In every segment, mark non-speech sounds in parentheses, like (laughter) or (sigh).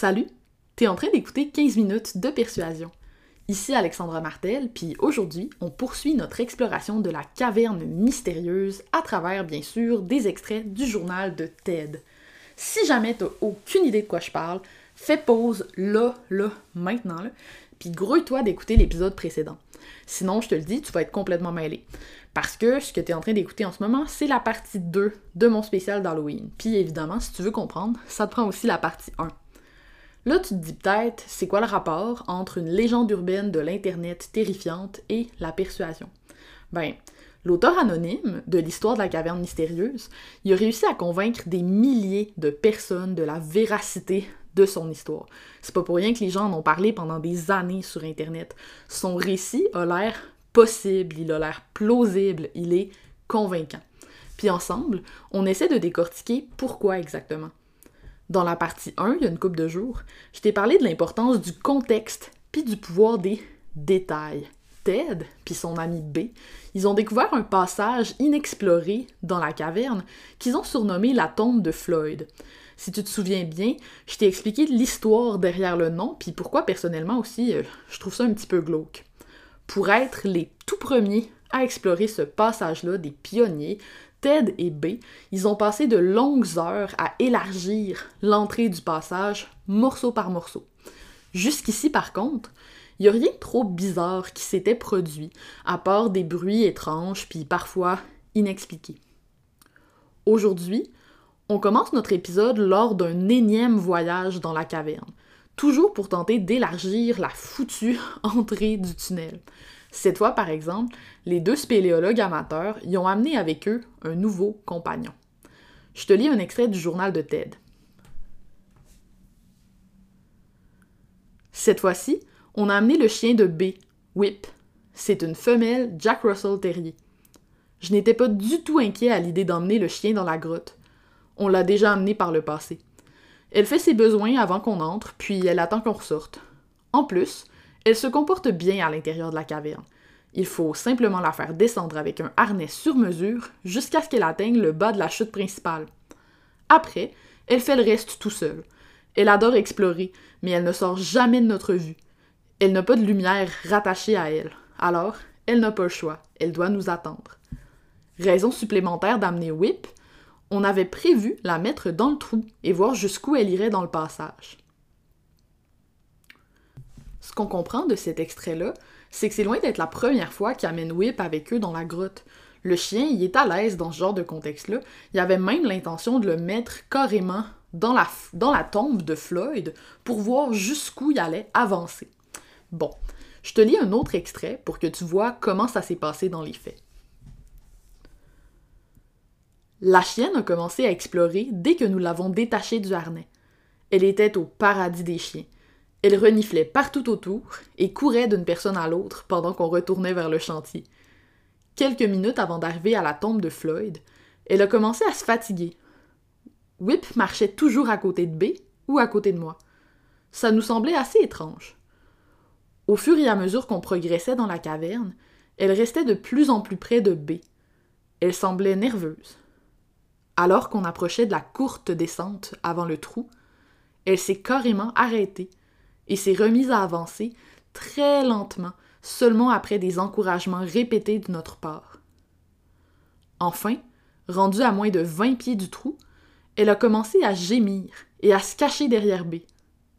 Salut, t'es en train d'écouter 15 minutes de persuasion. Ici Alexandra Martel, puis aujourd'hui, on poursuit notre exploration de la caverne mystérieuse à travers, bien sûr, des extraits du journal de Ted. Si jamais t'as aucune idée de quoi je parle, fais pause là, là, maintenant, là, puis grouille-toi d'écouter l'épisode précédent. Sinon, je te le dis, tu vas être complètement mêlé. Parce que ce que tu es en train d'écouter en ce moment, c'est la partie 2 de mon spécial d'Halloween. Puis évidemment, si tu veux comprendre, ça te prend aussi la partie 1. Là, tu te dis peut-être, c'est quoi le rapport entre une légende urbaine de l'Internet terrifiante et la persuasion? Ben, l'auteur anonyme de l'histoire de la caverne mystérieuse, a réussi à convaincre des milliers de personnes de la véracité de son histoire. C'est pas pour rien que les gens en ont parlé pendant des années sur Internet. Son récit a l'air possible, il a l'air plausible, il est convaincant. Puis ensemble, on essaie de décortiquer pourquoi exactement. Dans la partie 1, il y a une couple de jours, je t'ai parlé de l'importance du contexte puis du pouvoir des détails. Ted puis son ami B, ils ont découvert un passage inexploré dans la caverne qu'ils ont surnommé la tombe de Floyd. Si tu te souviens bien, je t'ai expliqué l'histoire derrière le nom puis pourquoi personnellement aussi euh, je trouve ça un petit peu glauque. Pour être les tout premiers à explorer ce passage-là des pionniers, Ted et B, ils ont passé de longues heures à élargir l'entrée du passage morceau par morceau. Jusqu'ici, par contre, il n'y a rien de trop bizarre qui s'était produit, à part des bruits étranges puis parfois inexpliqués. Aujourd'hui, on commence notre épisode lors d'un énième voyage dans la caverne, toujours pour tenter d'élargir la foutue (laughs) entrée du tunnel. Cette fois, par exemple, les deux spéléologues amateurs y ont amené avec eux un nouveau compagnon. Je te lis un extrait du journal de Ted. Cette fois-ci, on a amené le chien de B, Whip. C'est une femelle Jack Russell Terrier. Je n'étais pas du tout inquiet à l'idée d'emmener le chien dans la grotte. On l'a déjà amené par le passé. Elle fait ses besoins avant qu'on entre, puis elle attend qu'on ressorte. En plus, elle se comporte bien à l'intérieur de la caverne. Il faut simplement la faire descendre avec un harnais sur mesure jusqu'à ce qu'elle atteigne le bas de la chute principale. Après, elle fait le reste tout seul. Elle adore explorer, mais elle ne sort jamais de notre vue. Elle n'a pas de lumière rattachée à elle. Alors, elle n'a pas le choix. Elle doit nous attendre. Raison supplémentaire d'amener Whip, on avait prévu la mettre dans le trou et voir jusqu'où elle irait dans le passage. Ce qu'on comprend de cet extrait-là, c'est que c'est loin d'être la première fois qu'ils amènent Whip avec eux dans la grotte. Le chien, il est à l'aise dans ce genre de contexte-là. Il avait même l'intention de le mettre carrément dans la, dans la tombe de Floyd pour voir jusqu'où il allait avancer. Bon, je te lis un autre extrait pour que tu vois comment ça s'est passé dans les faits. La chienne a commencé à explorer dès que nous l'avons détachée du harnais. Elle était au paradis des chiens. Elle reniflait partout autour et courait d'une personne à l'autre pendant qu'on retournait vers le chantier. Quelques minutes avant d'arriver à la tombe de Floyd, elle a commencé à se fatiguer. Whip marchait toujours à côté de B ou à côté de moi. Ça nous semblait assez étrange. Au fur et à mesure qu'on progressait dans la caverne, elle restait de plus en plus près de B. Elle semblait nerveuse. Alors qu'on approchait de la courte descente avant le trou, elle s'est carrément arrêtée et s'est remise à avancer très lentement, seulement après des encouragements répétés de notre part. Enfin, rendue à moins de vingt pieds du trou, elle a commencé à gémir et à se cacher derrière B.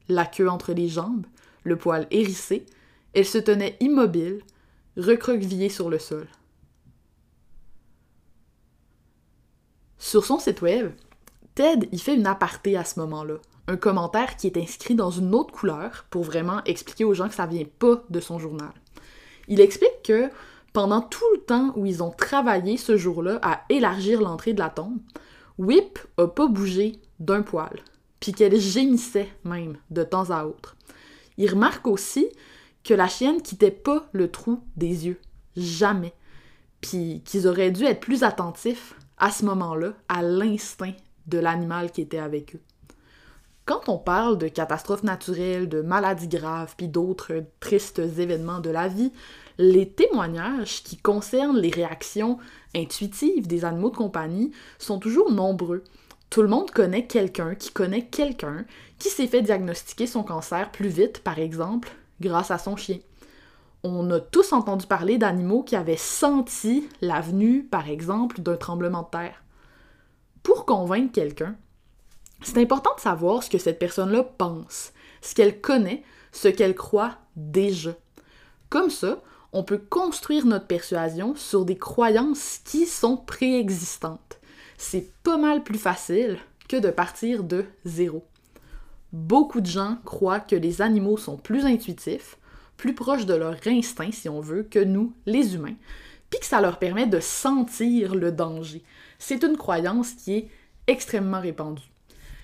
La queue entre les jambes, le poil hérissé, elle se tenait immobile, recroquevillée sur le sol. Sur son site web, Ted y fait une aparté à ce moment-là, un commentaire qui est inscrit dans une autre couleur pour vraiment expliquer aux gens que ça vient pas de son journal. Il explique que pendant tout le temps où ils ont travaillé ce jour-là à élargir l'entrée de la tombe, Whip a pas bougé d'un poil, puis qu'elle gémissait même de temps à autre. Il remarque aussi que la chienne quittait pas le trou des yeux, jamais, puis qu'ils auraient dû être plus attentifs à ce moment-là à l'instinct de l'animal qui était avec eux. Quand on parle de catastrophes naturelles, de maladies graves, puis d'autres tristes événements de la vie, les témoignages qui concernent les réactions intuitives des animaux de compagnie sont toujours nombreux. Tout le monde connaît quelqu'un qui connaît quelqu'un qui s'est fait diagnostiquer son cancer plus vite, par exemple, grâce à son chien. On a tous entendu parler d'animaux qui avaient senti la venue, par exemple, d'un tremblement de terre. Pour convaincre quelqu'un, c'est important de savoir ce que cette personne-là pense, ce qu'elle connaît, ce qu'elle croit déjà. Comme ça, on peut construire notre persuasion sur des croyances qui sont préexistantes. C'est pas mal plus facile que de partir de zéro. Beaucoup de gens croient que les animaux sont plus intuitifs, plus proches de leur instinct, si on veut, que nous, les humains, puis que ça leur permet de sentir le danger. C'est une croyance qui est extrêmement répandue.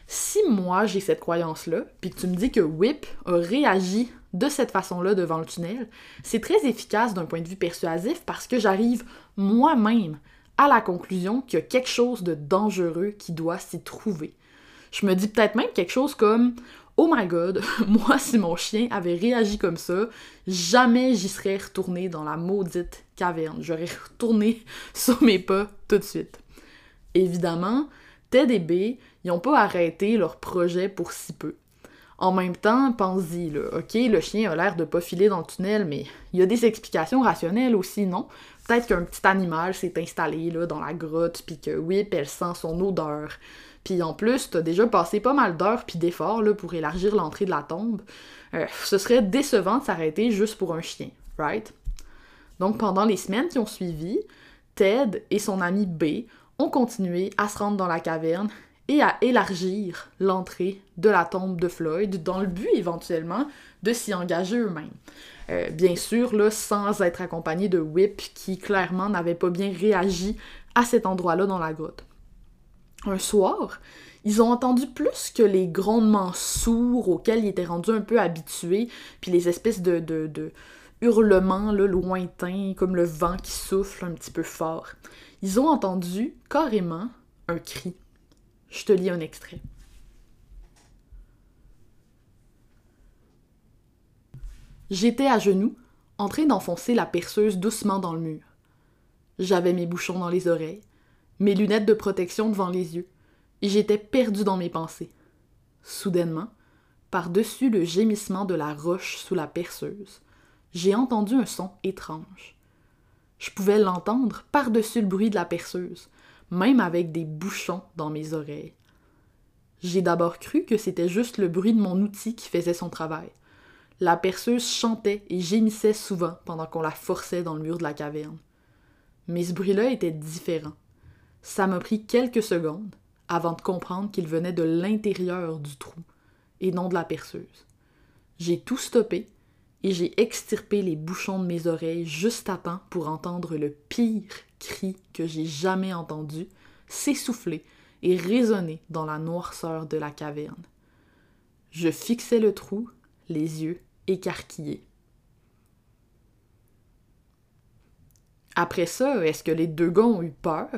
Si moi j'ai cette croyance-là, puis que tu me dis que Whip a réagi de cette façon-là devant le tunnel, c'est très efficace d'un point de vue persuasif parce que j'arrive moi-même à la conclusion qu'il y a quelque chose de dangereux qui doit s'y trouver. Je me dis peut-être même quelque chose comme Oh my god, (laughs) moi si mon chien avait réagi comme ça, jamais j'y serais retourné dans la maudite caverne. J'aurais retourné (laughs) sur mes pas tout de suite. Évidemment, Ted et B, ils n'ont pas arrêté leur projet pour si peu. En même temps, pense-y, ok, le chien a l'air de pas filer dans le tunnel, mais il y a des explications rationnelles aussi, non? Peut-être qu'un petit animal s'est installé là, dans la grotte, puis que oui, elle sent son odeur. Puis en plus, t'as déjà passé pas mal d'heures puis d'efforts pour élargir l'entrée de la tombe. Euh, ce serait décevant de s'arrêter juste pour un chien, right? Donc pendant les semaines qui ont suivi, Ted et son ami B ont continué à se rendre dans la caverne et à élargir l'entrée de la tombe de Floyd dans le but éventuellement de s'y engager eux-mêmes. Euh, bien sûr, là, sans être accompagné de Whip qui clairement n'avait pas bien réagi à cet endroit-là dans la grotte. Un soir, ils ont entendu plus que les grondements sourds auxquels ils étaient rendus un peu habitués, puis les espèces de, hurlements là, lointains, comme le vent qui souffle un petit peu fort. Ils ont entendu carrément un cri. Je te lis un extrait. J'étais à genoux, en train d'enfoncer la perceuse doucement dans le mur. J'avais mes bouchons dans les oreilles, mes lunettes de protection devant les yeux, et j'étais perdu dans mes pensées. Soudainement, par-dessus le gémissement de la roche sous la perceuse, j'ai entendu un son étrange. Je pouvais l'entendre par-dessus le bruit de la perceuse, même avec des bouchons dans mes oreilles. J'ai d'abord cru que c'était juste le bruit de mon outil qui faisait son travail. La perceuse chantait et gémissait souvent pendant qu'on la forçait dans le mur de la caverne. Mais ce bruit-là était différent. Ça m'a pris quelques secondes avant de comprendre qu'il venait de l'intérieur du trou et non de la perceuse. J'ai tout stoppé et j'ai extirpé les bouchons de mes oreilles juste à temps pour entendre le pire cri que j'ai jamais entendu s'essouffler et résonner dans la noirceur de la caverne. Je fixais le trou, les yeux écarquillés. Après ça, est-ce que les deux gars ont eu peur?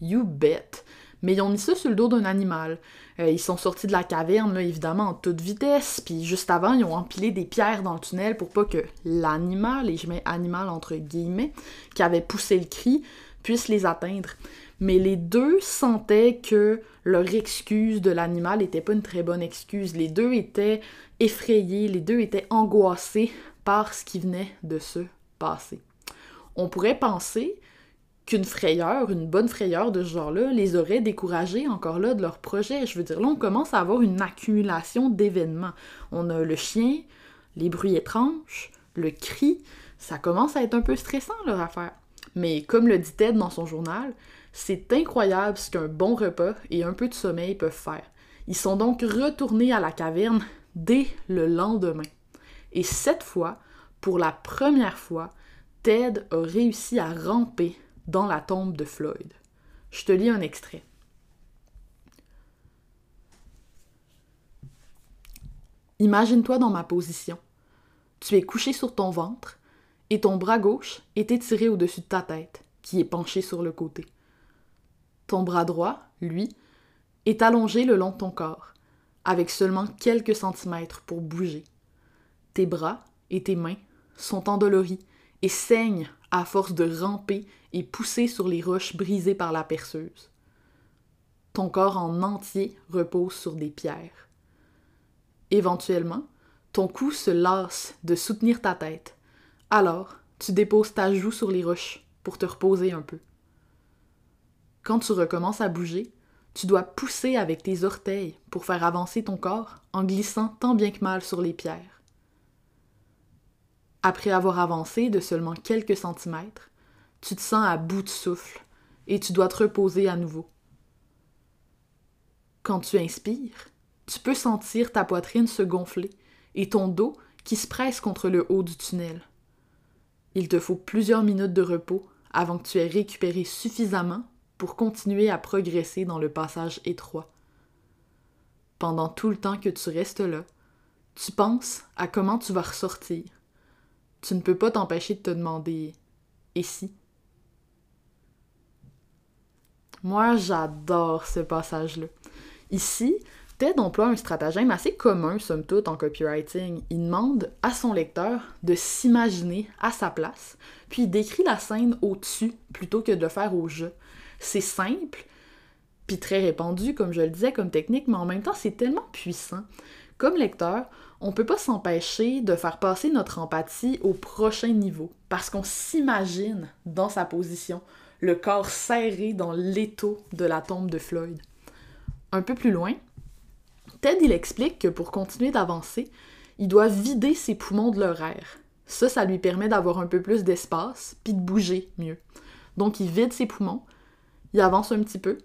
You bet! Mais ils ont mis ça sur le dos d'un animal. Euh, ils sont sortis de la caverne, évidemment, en toute vitesse, puis juste avant, ils ont empilé des pierres dans le tunnel pour pas que l'animal, et je mets animal entre guillemets, qui avait poussé le cri, puisse les atteindre. Mais les deux sentaient que leur excuse de l'animal n'était pas une très bonne excuse. Les deux étaient effrayés, les deux étaient angoissés par ce qui venait de se passer. On pourrait penser qu'une frayeur, une bonne frayeur de ce genre-là, les aurait découragés encore là de leur projet. Je veux dire, là, on commence à avoir une accumulation d'événements. On a le chien, les bruits étranges, le cri, ça commence à être un peu stressant leur affaire. Mais comme le dit Ted dans son journal, c'est incroyable ce qu'un bon repas et un peu de sommeil peuvent faire. Ils sont donc retournés à la caverne dès le lendemain. Et cette fois, pour la première fois, Ted a réussi à ramper dans la tombe de Floyd. Je te lis un extrait. Imagine-toi dans ma position. Tu es couché sur ton ventre et ton bras gauche est étiré au-dessus de ta tête, qui est penché sur le côté. Ton bras droit, lui, est allongé le long de ton corps, avec seulement quelques centimètres pour bouger. Tes bras et tes mains sont endoloris et saignent à force de ramper et pousser sur les roches brisées par la perceuse. ton corps en entier repose sur des pierres. Éventuellement, ton cou se lasse de soutenir ta tête. Alors, tu déposes ta joue sur les roches pour te reposer un peu. Quand tu recommences à bouger, tu dois pousser avec tes orteils pour faire avancer ton corps en glissant tant bien que mal sur les pierres. Après avoir avancé de seulement quelques centimètres, tu te sens à bout de souffle et tu dois te reposer à nouveau. Quand tu inspires, tu peux sentir ta poitrine se gonfler et ton dos qui se presse contre le haut du tunnel. Il te faut plusieurs minutes de repos avant que tu aies récupéré suffisamment pour continuer à progresser dans le passage étroit. Pendant tout le temps que tu restes là, tu penses à comment tu vas ressortir. Tu ne peux pas t'empêcher de te demander Et si Moi, j'adore ce passage-là. Ici, Ted emploie un stratagème assez commun, somme toute, en copywriting. Il demande à son lecteur de s'imaginer à sa place, puis il décrit la scène au-dessus plutôt que de le faire au jeu. C'est simple, puis très répandu, comme je le disais, comme technique, mais en même temps, c'est tellement puissant. Comme lecteur, on peut pas s'empêcher de faire passer notre empathie au prochain niveau, parce qu'on s'imagine dans sa position, le corps serré dans l'étau de la tombe de Floyd. Un peu plus loin, Ted, il explique que pour continuer d'avancer, il doit vider ses poumons de leur air. Ça, ça lui permet d'avoir un peu plus d'espace, puis de bouger mieux. Donc, il vide ses poumons, il avance un petit peu,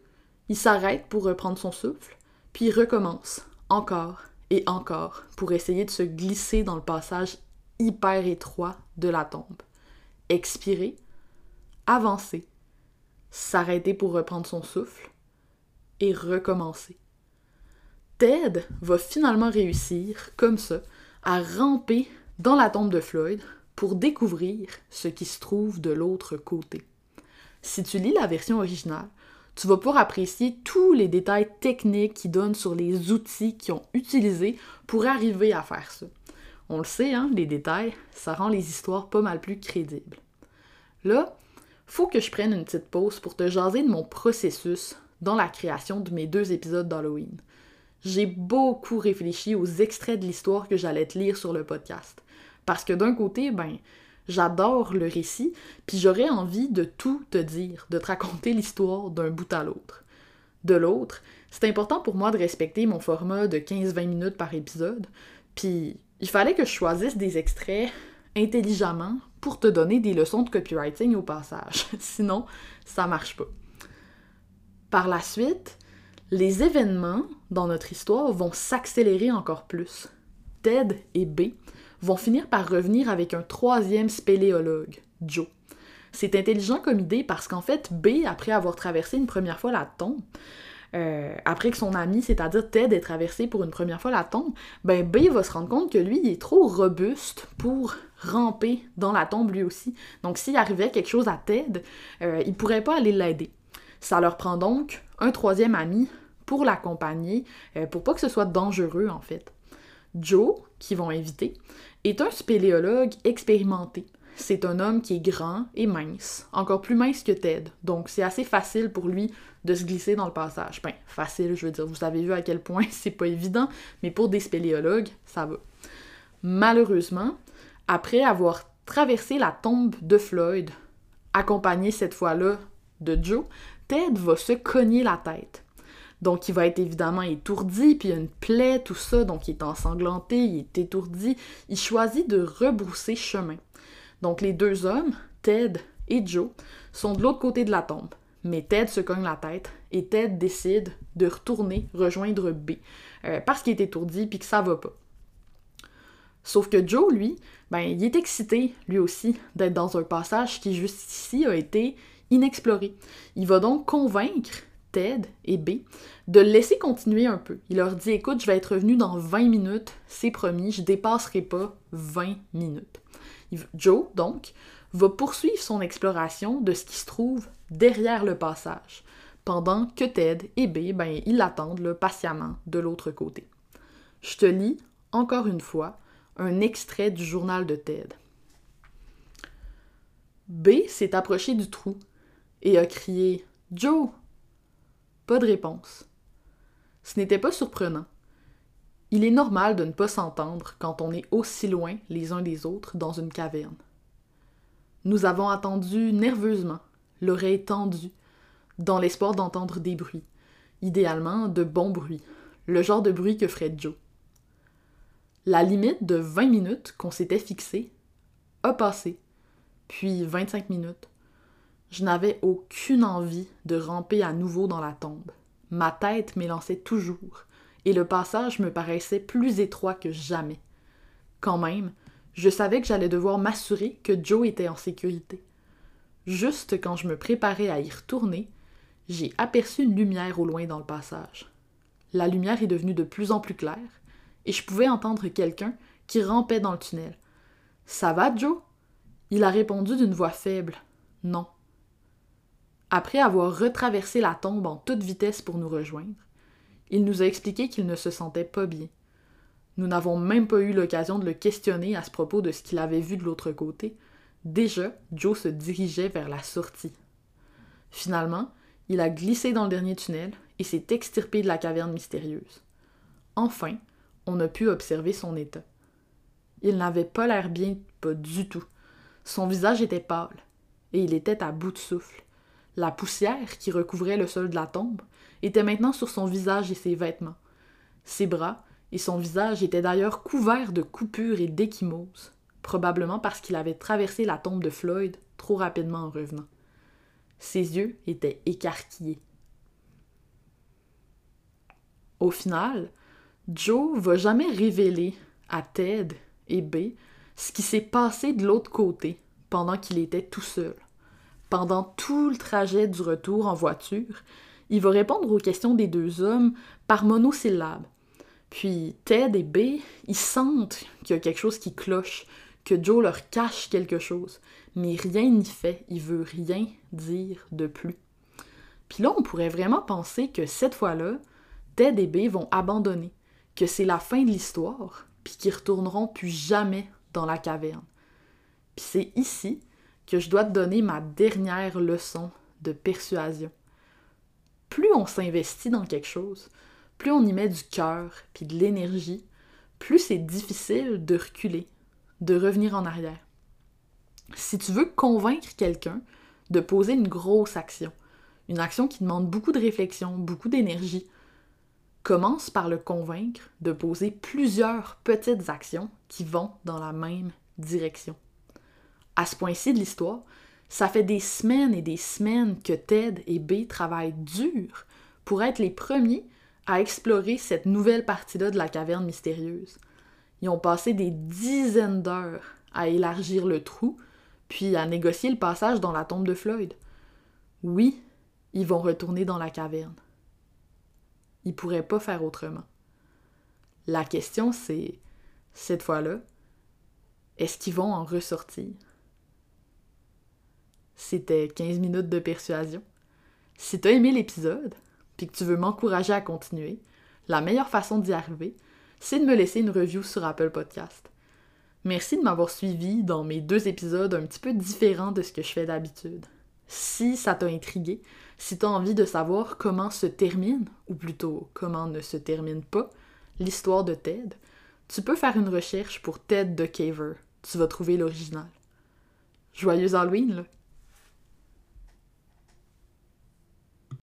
il s'arrête pour reprendre son souffle, puis il recommence, encore et encore, pour essayer de se glisser dans le passage hyper étroit de la tombe. Expirer, avancer, s'arrêter pour reprendre son souffle, et recommencer. Ted va finalement réussir, comme ça, à ramper dans la tombe de Floyd pour découvrir ce qui se trouve de l'autre côté. Si tu lis la version originale, tu vas pouvoir apprécier tous les détails techniques qui donnent sur les outils qu'ils ont utilisés pour arriver à faire ça. On le sait, hein, les détails, ça rend les histoires pas mal plus crédibles. Là, faut que je prenne une petite pause pour te jaser de mon processus dans la création de mes deux épisodes d'Halloween j'ai beaucoup réfléchi aux extraits de l'histoire que j'allais te lire sur le podcast. Parce que d'un côté, ben, j'adore le récit, puis j'aurais envie de tout te dire, de te raconter l'histoire d'un bout à l'autre. De l'autre, c'est important pour moi de respecter mon format de 15-20 minutes par épisode, puis il fallait que je choisisse des extraits intelligemment pour te donner des leçons de copywriting au passage. (laughs) Sinon, ça marche pas. Par la suite, les événements dans notre histoire vont s'accélérer encore plus. Ted et B vont finir par revenir avec un troisième spéléologue, Joe. C'est intelligent comme idée parce qu'en fait, B, après avoir traversé une première fois la tombe, euh, après que son ami, c'est-à-dire Ted, ait traversé pour une première fois la tombe, ben B va se rendre compte que lui, il est trop robuste pour ramper dans la tombe lui aussi. Donc s'il arrivait quelque chose à Ted, euh, il pourrait pas aller l'aider. Ça leur prend donc un troisième ami pour l'accompagner, euh, pour pas que ce soit dangereux en fait. Joe, qui vont inviter, est un spéléologue expérimenté. C'est un homme qui est grand et mince, encore plus mince que Ted, donc c'est assez facile pour lui de se glisser dans le passage. Ben, facile, je veux dire, vous avez vu à quel point (laughs) c'est pas évident, mais pour des spéléologues, ça va. Malheureusement, après avoir traversé la tombe de Floyd, accompagné cette fois-là de Joe, Ted va se cogner la tête. Donc, il va être évidemment étourdi, puis il y a une plaie, tout ça, donc il est ensanglanté, il est étourdi. Il choisit de rebrousser chemin. Donc, les deux hommes, Ted et Joe, sont de l'autre côté de la tombe. Mais Ted se cogne la tête et Ted décide de retourner rejoindre B euh, parce qu'il est étourdi puis que ça va pas. Sauf que Joe, lui, ben, il est excité, lui aussi, d'être dans un passage qui jusqu'ici a été inexploré. Il va donc convaincre Ted et B, de le laisser continuer un peu. Il leur dit Écoute, je vais être revenu dans 20 minutes, c'est promis, je dépasserai pas 20 minutes. Joe, donc, va poursuivre son exploration de ce qui se trouve derrière le passage, pendant que Ted et B, ben, ils l'attendent patiemment de l'autre côté. Je te lis, encore une fois, un extrait du journal de Ted. B s'est approché du trou et a crié Joe, Pas de réponse. Ce n'était pas surprenant. Il est normal de ne pas s'entendre quand on est aussi loin les uns des autres dans une caverne. Nous avons attendu nerveusement, l'oreille tendue, dans l'espoir d'entendre des bruits, idéalement de bons bruits, le genre de bruit que ferait Joe. La limite de 20 minutes qu'on s'était fixée a passé, puis 25 minutes. Je n'avais aucune envie de ramper à nouveau dans la tombe. Ma tête m'élançait toujours, et le passage me paraissait plus étroit que jamais. Quand même, je savais que j'allais devoir m'assurer que Joe était en sécurité. Juste quand je me préparais à y retourner, j'ai aperçu une lumière au loin dans le passage. La lumière est devenue de plus en plus claire, et je pouvais entendre quelqu'un qui rampait dans le tunnel. Ça va, Joe? Il a répondu d'une voix faible. Non. Après avoir retraversé la tombe en toute vitesse pour nous rejoindre, il nous a expliqué qu'il ne se sentait pas bien. Nous n'avons même pas eu l'occasion de le questionner à ce propos de ce qu'il avait vu de l'autre côté. Déjà, Joe se dirigeait vers la sortie. Finalement, il a glissé dans le dernier tunnel et s'est extirpé de la caverne mystérieuse. Enfin, on a pu observer son état. Il n'avait pas l'air bien, pas du tout. Son visage était pâle, et il était à bout de souffle. La poussière qui recouvrait le sol de la tombe était maintenant sur son visage et ses vêtements. Ses bras et son visage étaient d'ailleurs couverts de coupures et d'échymoses, probablement parce qu'il avait traversé la tombe de Floyd trop rapidement en revenant. Ses yeux étaient écarquillés. Au final, Joe va jamais révéler à Ted et B ce qui s'est passé de l'autre côté pendant qu'il était tout seul. Pendant tout le trajet du retour en voiture, il va répondre aux questions des deux hommes par monosyllabe. Puis Ted et B, ils sentent qu'il y a quelque chose qui cloche, que Joe leur cache quelque chose, mais rien n'y fait, il veut rien dire de plus. Puis là, on pourrait vraiment penser que cette fois-là, Ted et B vont abandonner, que c'est la fin de l'histoire, puis qu'ils retourneront plus jamais dans la caverne. Puis c'est ici que je dois te donner ma dernière leçon de persuasion plus on s'investit dans quelque chose, plus on y met du cœur puis de l'énergie, plus c'est difficile de reculer, de revenir en arrière. Si tu veux convaincre quelqu'un de poser une grosse action, une action qui demande beaucoup de réflexion, beaucoup d'énergie, commence par le convaincre de poser plusieurs petites actions qui vont dans la même direction. À ce point-ci de l'histoire, ça fait des semaines et des semaines que Ted et B travaillent dur pour être les premiers à explorer cette nouvelle partie-là de la caverne mystérieuse. Ils ont passé des dizaines d'heures à élargir le trou, puis à négocier le passage dans la tombe de Floyd. Oui, ils vont retourner dans la caverne. Ils pourraient pas faire autrement. La question c'est, cette fois-là, est-ce qu'ils vont en ressortir? C'était 15 minutes de persuasion. Si t'as aimé l'épisode, puis que tu veux m'encourager à continuer, la meilleure façon d'y arriver, c'est de me laisser une review sur Apple Podcast. Merci de m'avoir suivi dans mes deux épisodes un petit peu différents de ce que je fais d'habitude. Si ça t'a intrigué, si t'as envie de savoir comment se termine, ou plutôt comment ne se termine pas, l'histoire de Ted, tu peux faire une recherche pour Ted the Caver. Tu vas trouver l'original. Joyeux Halloween, là!